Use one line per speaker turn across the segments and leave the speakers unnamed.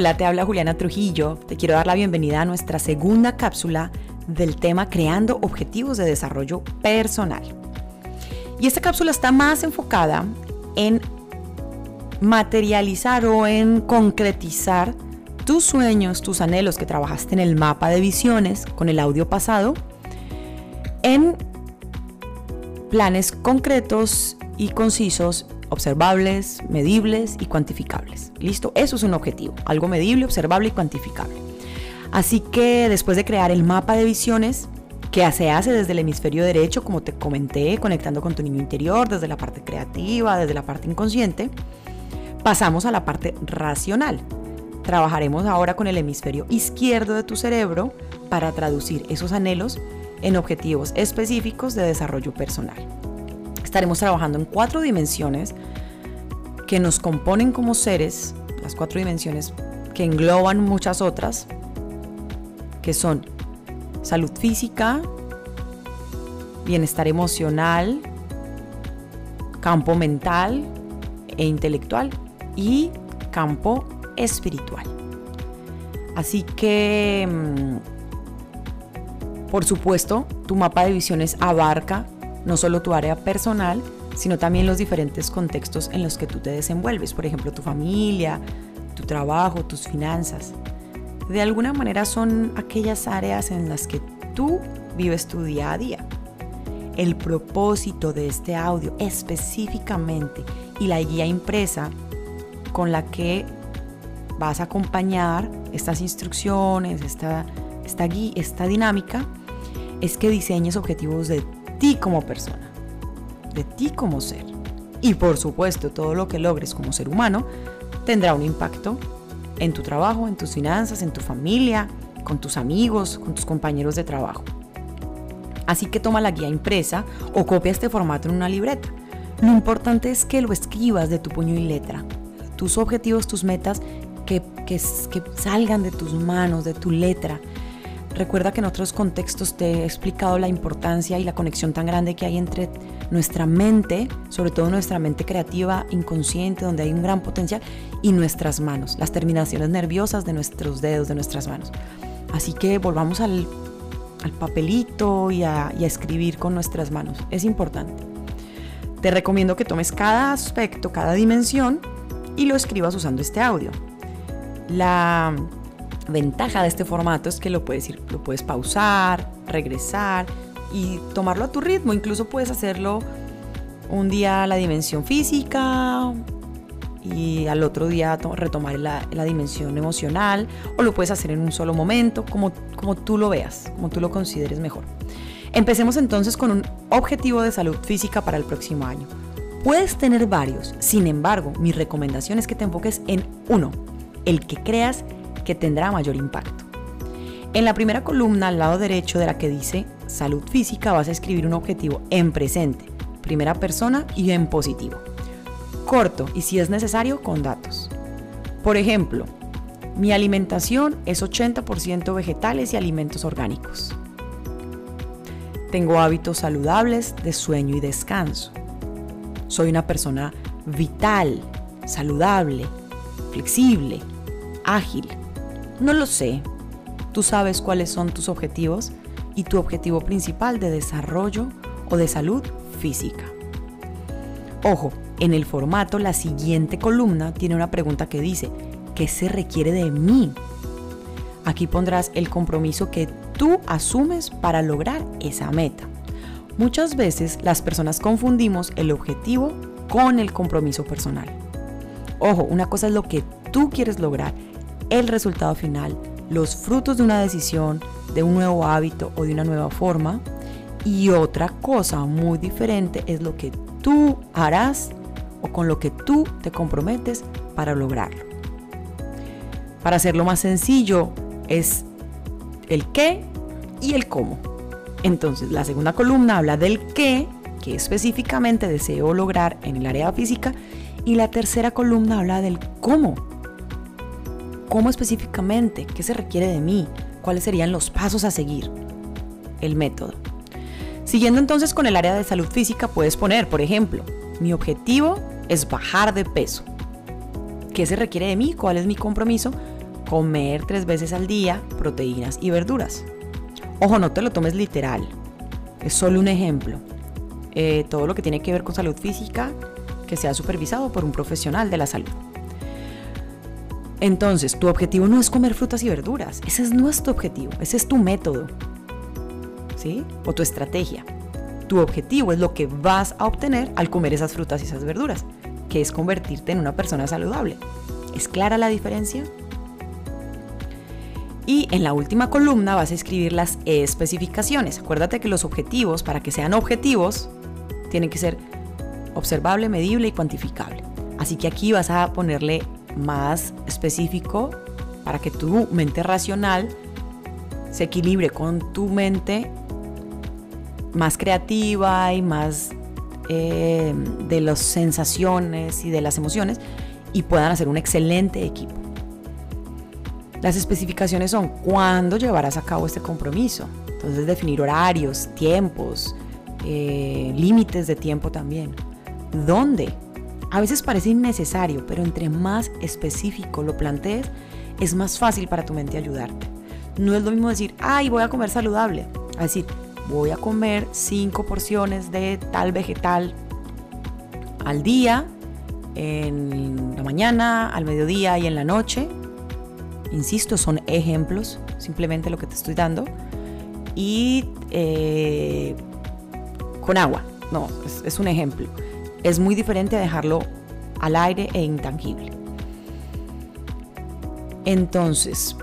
Hola, te habla Juliana Trujillo. Te quiero dar la bienvenida a nuestra segunda cápsula del tema Creando Objetivos de Desarrollo Personal. Y esta cápsula está más enfocada en materializar o en concretizar tus sueños, tus anhelos que trabajaste en el mapa de visiones con el audio pasado, en planes concretos y concisos, observables, medibles y cuantificables. ¿Listo? Eso es un objetivo, algo medible, observable y cuantificable. Así que después de crear el mapa de visiones, que se hace desde el hemisferio derecho, como te comenté, conectando con tu niño interior, desde la parte creativa, desde la parte inconsciente, pasamos a la parte racional. Trabajaremos ahora con el hemisferio izquierdo de tu cerebro para traducir esos anhelos en objetivos específicos de desarrollo personal. Estaremos trabajando en cuatro dimensiones que nos componen como seres, las cuatro dimensiones que engloban muchas otras, que son salud física, bienestar emocional, campo mental e intelectual y campo espiritual. Así que, mm, por supuesto, tu mapa de visiones abarca no solo tu área personal, sino también los diferentes contextos en los que tú te desenvuelves, por ejemplo, tu familia, tu trabajo, tus finanzas de alguna manera son aquellas áreas en las que tú vives tu día a día. El propósito de este audio específicamente y la guía impresa con la que vas a acompañar estas instrucciones, esta, esta, guía, esta dinámica, es que diseñes objetivos de ti como persona, de ti como ser. Y por supuesto, todo lo que logres como ser humano tendrá un impacto en tu trabajo, en tus finanzas, en tu familia, con tus amigos, con tus compañeros de trabajo. Así que toma la guía impresa o copia este formato en una libreta. Lo importante es que lo escribas de tu puño y letra. Tus objetivos, tus metas, que, que, que salgan de tus manos, de tu letra. Recuerda que en otros contextos te he explicado la importancia y la conexión tan grande que hay entre nuestra mente, sobre todo nuestra mente creativa, inconsciente, donde hay un gran potencial, y nuestras manos, las terminaciones nerviosas de nuestros dedos, de nuestras manos. Así que volvamos al, papelito y a, y a escribir con nuestras manos. Es importante. Te recomiendo que tomes cada aspecto, cada dimensión y lo escribas usando este audio. La ventaja de este formato es que lo puedes, ir, lo puedes pausar, regresar y tomarlo a tu ritmo. Incluso puedes hacerlo un día la dimensión física y al otro día retomar la, dimensión emocional o lo puedes hacer en un solo momento, como, como tú lo veas, como tú lo consideres mejor. Empecemos entonces con un objetivo de salud física para el próximo año. Puedes tener varios, sin embargo, mi recomendación es que te enfoques en uno, el que creas tendrá mayor impacto. En la primera columna, al lado derecho de la que dice salud física, vas a escribir un objetivo en presente, primera persona y en positivo. Corto y si es necesario, con datos. Por ejemplo, mi alimentación es 80% vegetales y alimentos orgánicos. Tengo hábitos saludables de sueño y descanso. Soy una persona vital, saludable, flexible, ágil. No lo sé, Tú sabes cuáles son tus objetivos y tu objetivo principal de desarrollo o de salud física. Ojo, en el formato la siguiente columna tiene una pregunta que dice, ¿qué se requiere de mí? Aquí pondrás el compromiso que tú asumes para lograr esa meta. Muchas veces las personas confundimos el objetivo con el compromiso personal. Ojo, una cosa es lo que tú quieres lograr, el resultado final los frutos de una decisión, de un nuevo hábito o de una nueva forma. Y otra cosa muy diferente es lo que tú harás o con lo que tú te comprometes para lograrlo. Para hacerlo más sencillo es el qué y el cómo. Entonces la segunda columna habla del qué, que específicamente deseo lograr en el área física, y la tercera columna habla del cómo, ¿Cómo específicamente? ¿Qué se requiere de mí? ¿Cuáles serían los pasos a seguir? El método. Siguiendo entonces con el área de salud física, puedes poner, por ejemplo, mi objetivo es bajar de peso. ¿Qué se requiere de mí? ¿Cuál es mi compromiso comer tres veces al día proteínas y verduras. Ojo, no te lo tomes literal. Es solo un ejemplo. Eh, todo lo que tiene que ver con salud física, que sea supervisado por un profesional de la salud. Entonces, tu objetivo no es comer frutas y verduras. Ese es nuestro objetivo. Ese es tu método. ¿Sí? O tu estrategia. Tu objetivo es lo que vas a obtener al comer esas frutas y esas verduras, que es convertirte en una persona saludable. ¿Es clara la diferencia? Y en la última columna vas a escribir las especificaciones. Acuérdate que los objetivos, para que sean objetivos, tienen que ser observable, medible y cuantificable. Así que aquí vas a ponerle más específico para que tu mente racional se equilibre con tu mente más creativa y más eh, de las sensaciones y de las emociones y puedan hacer un excelente equipo. Las especificaciones son cuándo llevarás a cabo este compromiso. Entonces definir horarios, tiempos, eh, límites de tiempo también. ¿Dónde? A veces parece innecesario, pero entre más específico lo plantees, es más fácil para tu mente ayudarte. No es lo mismo decir, ay, voy a comer saludable. A decir, voy a comer cinco porciones de tal vegetal al día, en la mañana, al mediodía y en la noche. Insisto, son ejemplos, simplemente lo que te estoy dando. Y eh, con agua, no, es un ejemplo es muy diferente a dejarlo al aire e intangible. Entonces,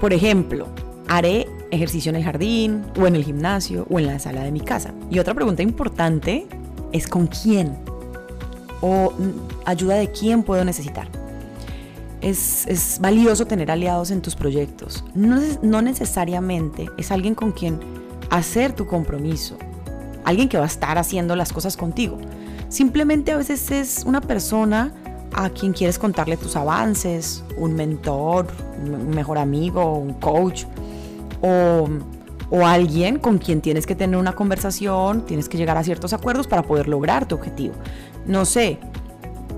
por ejemplo, haré ejercicio en el jardín o en el gimnasio o en la sala de mi casa. Y otra pregunta importante es con quién o ayuda de quién puedo necesitar. Es, valioso tener aliados en tus proyectos. No, no necesariamente es alguien con quien hacer tu compromiso, alguien que va a estar haciendo las cosas contigo. Simplemente a veces es una persona a quien quieres contarle tus avances, un mentor, un mejor amigo, un coach, o, o, alguien con quien tienes que tener una conversación, tienes que llegar a ciertos acuerdos para poder lograr tu objetivo. No sé,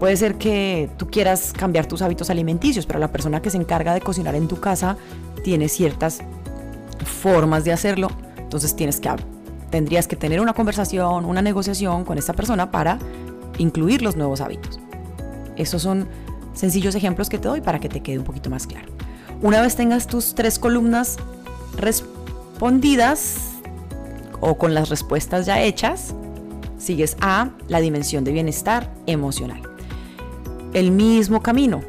puede ser que tú quieras cambiar tus hábitos alimenticios, pero la persona que se encarga de cocinar en tu casa tiene ciertas formas de hacerlo, entonces tienes que tendrías que tener una conversación, una negociación con esta persona para incluir los nuevos hábitos. Esos son sencillos ejemplos que te doy para que te quede un poquito más claro. Una vez tengas tus tres columnas respondidas o con las respuestas ya hechas, sigues a la dimensión de bienestar emocional. El mismo camino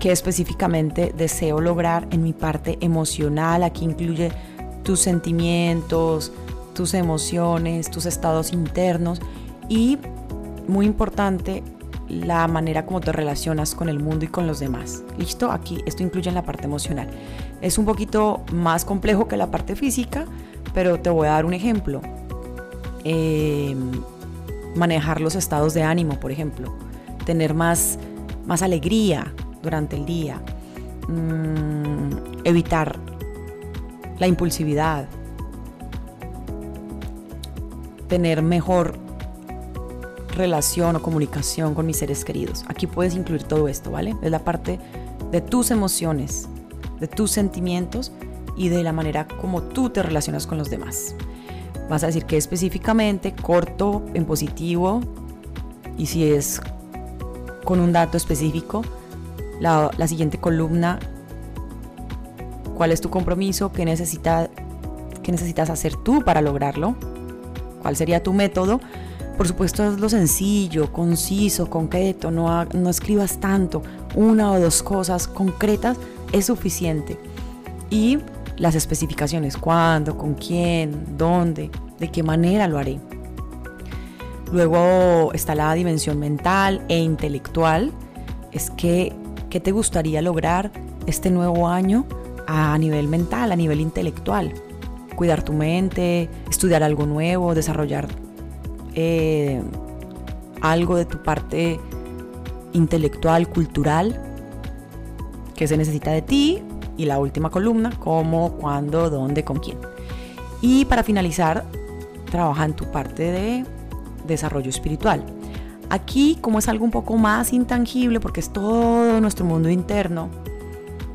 que específicamente deseo lograr en mi parte emocional, aquí incluye tus sentimientos, tus emociones, tus estados internos y, muy importante, la manera como te relacionas con el mundo y con los demás. ¿Listo? Aquí esto incluye en la parte emocional. Es un poquito más complejo que la parte física, pero te voy a dar un ejemplo. Em, manejar los estados de ánimo, por ejemplo. Tener más, más alegría durante el día. Mm, evitar la impulsividad, tener mejor relación o comunicación con mis seres queridos. Aquí puedes incluir todo esto, ¿vale? Es la parte de tus emociones, de tus sentimientos y de la manera como tú te relacionas con los demás. Vas a decir que específicamente, corto, en positivo, y si es con un dato específico, la, siguiente columna cuál es tu compromiso, qué, necesita, qué necesitas hacer tú para lograrlo, cuál sería tu método. Por supuesto, es lo sencillo, conciso, concreto, no, no escribas tanto, una o dos cosas concretas es suficiente. Y las especificaciones, cuándo, con quién, dónde, de qué manera lo haré. Luego está la dimensión mental e intelectual. Es que, ¿qué te gustaría lograr este nuevo año? a nivel mental, a nivel intelectual. Cuidar tu mente, estudiar algo nuevo, desarrollar eh, algo de tu parte intelectual, cultural, que se necesita de ti. Y la última columna, cómo, cuándo, dónde, con quién. Y para finalizar, trabaja en tu parte de desarrollo espiritual. Aquí, como es algo un poco más intangible, porque es todo nuestro mundo interno,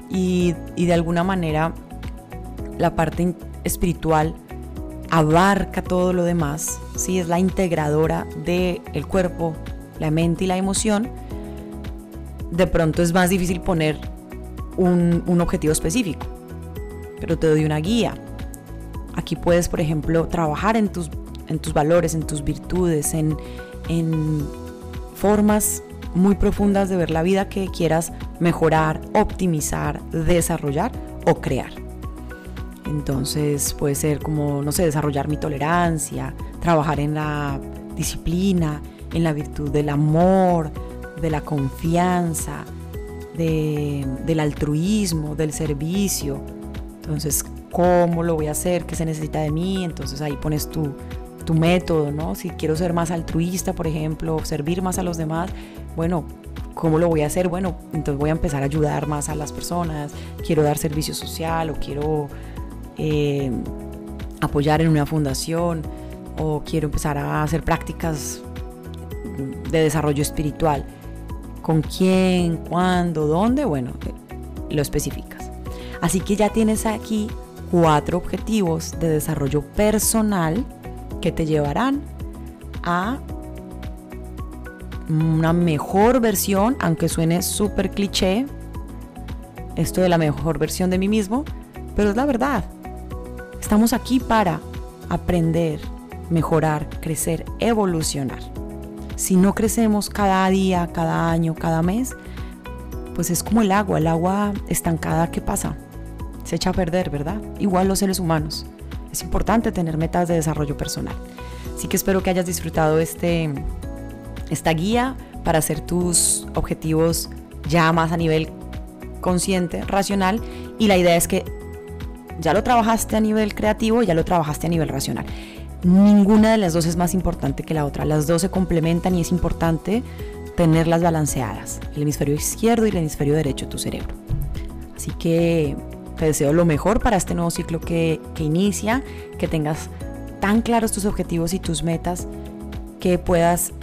y, de alguna manera la parte espiritual abarca todo lo demás, ¿sí? es la integradora del el cuerpo, la mente y la emoción, de pronto es más difícil poner un, un objetivo específico, pero te doy una guía. Aquí puedes, por ejemplo, trabajar en tus, en tus valores, en tus virtudes, en, en formas muy profundas de ver la vida que quieras mejorar, optimizar, desarrollar o crear. Entonces puede ser como, no sé, desarrollar mi tolerancia, trabajar en la disciplina, en la virtud del amor, de la confianza, del altruismo, del servicio. Entonces, ¿cómo lo voy a hacer? ¿Qué se necesita de mí? Entonces ahí pones tu, tu método, ¿no? Si quiero ser más altruista, por ejemplo, servir más a los demás, bueno, ¿cómo lo voy a hacer? Bueno, entonces voy a empezar a ayudar más a las personas, quiero dar servicio social o quiero eh, apoyar en una fundación o quiero empezar a hacer prácticas de desarrollo espiritual. ¿Con quién? ¿Cuándo? ¿Dónde? Bueno, lo especificas. Así que ya tienes aquí cuatro objetivos de desarrollo personal que te llevarán a una mejor versión, aunque suene súper cliché, esto de la mejor versión de mí mismo, pero es la verdad. Estamos aquí para aprender, mejorar, crecer, evolucionar. Si no crecemos cada día, cada año, cada mes, pues es como el agua, el agua estancada, ¿qué pasa? Se echa a perder, ¿verdad? Igual los seres humanos. Es importante tener metas de desarrollo personal. Así que espero que hayas disfrutado este esta guía para hacer tus objetivos ya más a nivel consciente, racional, y la idea es que ya lo trabajaste a nivel creativo, ya lo trabajaste a nivel racional. Ninguna de las dos es más importante que la otra, las dos se complementan y es importante tenerlas balanceadas, el hemisferio izquierdo y el hemisferio derecho de tu cerebro. Así que te deseo lo mejor para este nuevo ciclo que, que inicia, que tengas tan claros tus objetivos y tus metas que puedas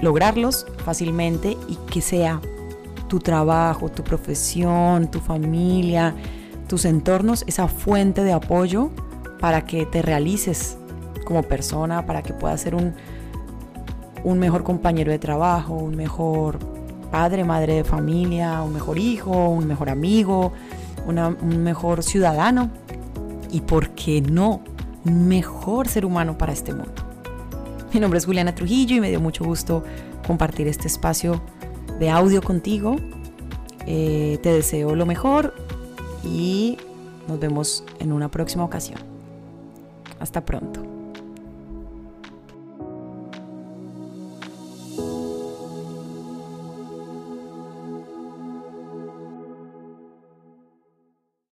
lograrlos fácilmente y que sea tu trabajo, tu profesión, tu familia, tus entornos, esa fuente de apoyo para que te realices como persona, para que puedas ser un, un mejor compañero de trabajo, un mejor padre, madre de familia, un mejor hijo, un mejor amigo, un mejor ciudadano y, ¿por qué no?, un mejor ser humano para este mundo. Mi nombre es Juliana Trujillo y me dio mucho gusto compartir este espacio de audio contigo. Eh, te deseo lo mejor y nos vemos en una próxima ocasión. Hasta pronto.